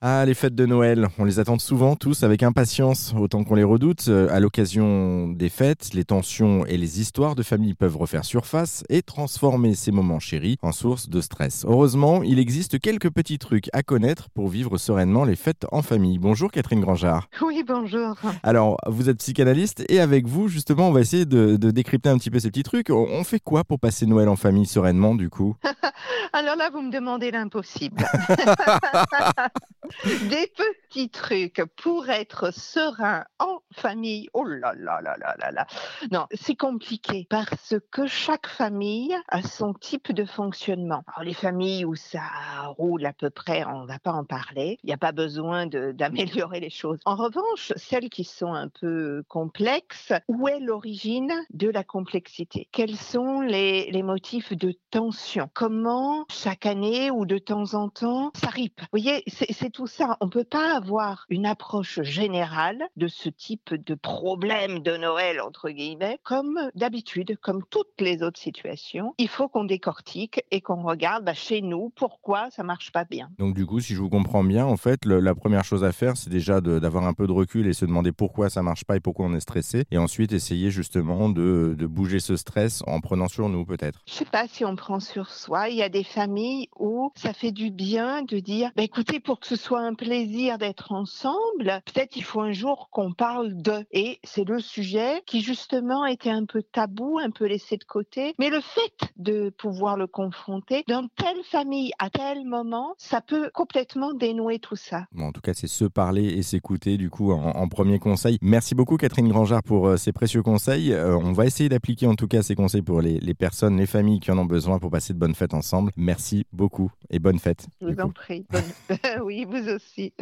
Ah, les fêtes de Noël, on les attend souvent tous avec impatience, autant qu'on les redoute. Euh, à l'occasion des fêtes, les tensions et les histoires de famille peuvent refaire surface et transformer ces moments chéris en source de stress. Heureusement, il existe quelques petits trucs à connaître pour vivre sereinement les fêtes en famille. Bonjour Catherine Grangeard. Oui, bonjour. Alors, vous êtes psychanalyste et avec vous, justement, on va essayer de, décrypter un petit peu ces petits trucs. On fait quoi pour passer Noël en famille sereinement, du coup? Alors là, vous me demandez l'impossible. Des petits trucs pour être serein en famille. Oh là là là là là là. Non, c'est compliqué parce que chaque famille a son type de fonctionnement. Alors les familles où ça roule à peu près, on ne va pas en parler. Il n'y a pas besoin d'améliorer les choses. En revanche, celles qui sont un peu complexes, où est l'origine de la complexité? Quels sont les, les motifs de tension? Comment chaque année ou de temps en temps ça ripe? Vous voyez, c'est tout ça. On ne peut pas avoir une approche générale de ce type de problème de Noël, entre guillemets, comme d'habitude, comme toutes les autres situations. Il faut qu'on décortique et qu'on regarde bah, chez nous pourquoi ça marche pas bien. Donc du coup, si je vous comprends bien, en fait, la première chose à faire, c'est déjà d'avoir un peu de recul et se demander pourquoi ça marche pas et pourquoi on est stressé. Et ensuite, essayer justement de, de bouger ce stress en prenant sur nous peut-être. Je sais pas si on prend sur soi. Il y a des familles où ça fait du bien de dire, bah, écoutez, pour que ce soit un plaisir d'être ensemble, peut-être il faut un jour qu'on parle de. Et c'est le sujet qui justement était un peu tabou, un peu laissé de côté. Mais le fait de pouvoir le confronter dans telle famille à tel moment, ça peut complètement dénouer tout ça. Bon, en tout cas, c'est se parler et s'écouter du coup en, premier conseil. Merci beaucoup Catherine Grangard pour euh, ces précieux conseils. Euh, on va essayer d'appliquer en tout cas ces conseils pour les, les, personnes, les familles qui en ont besoin pour passer de bonnes fêtes ensemble. Merci beaucoup et bonne fête. Je vous en prie. oui, vous aussi.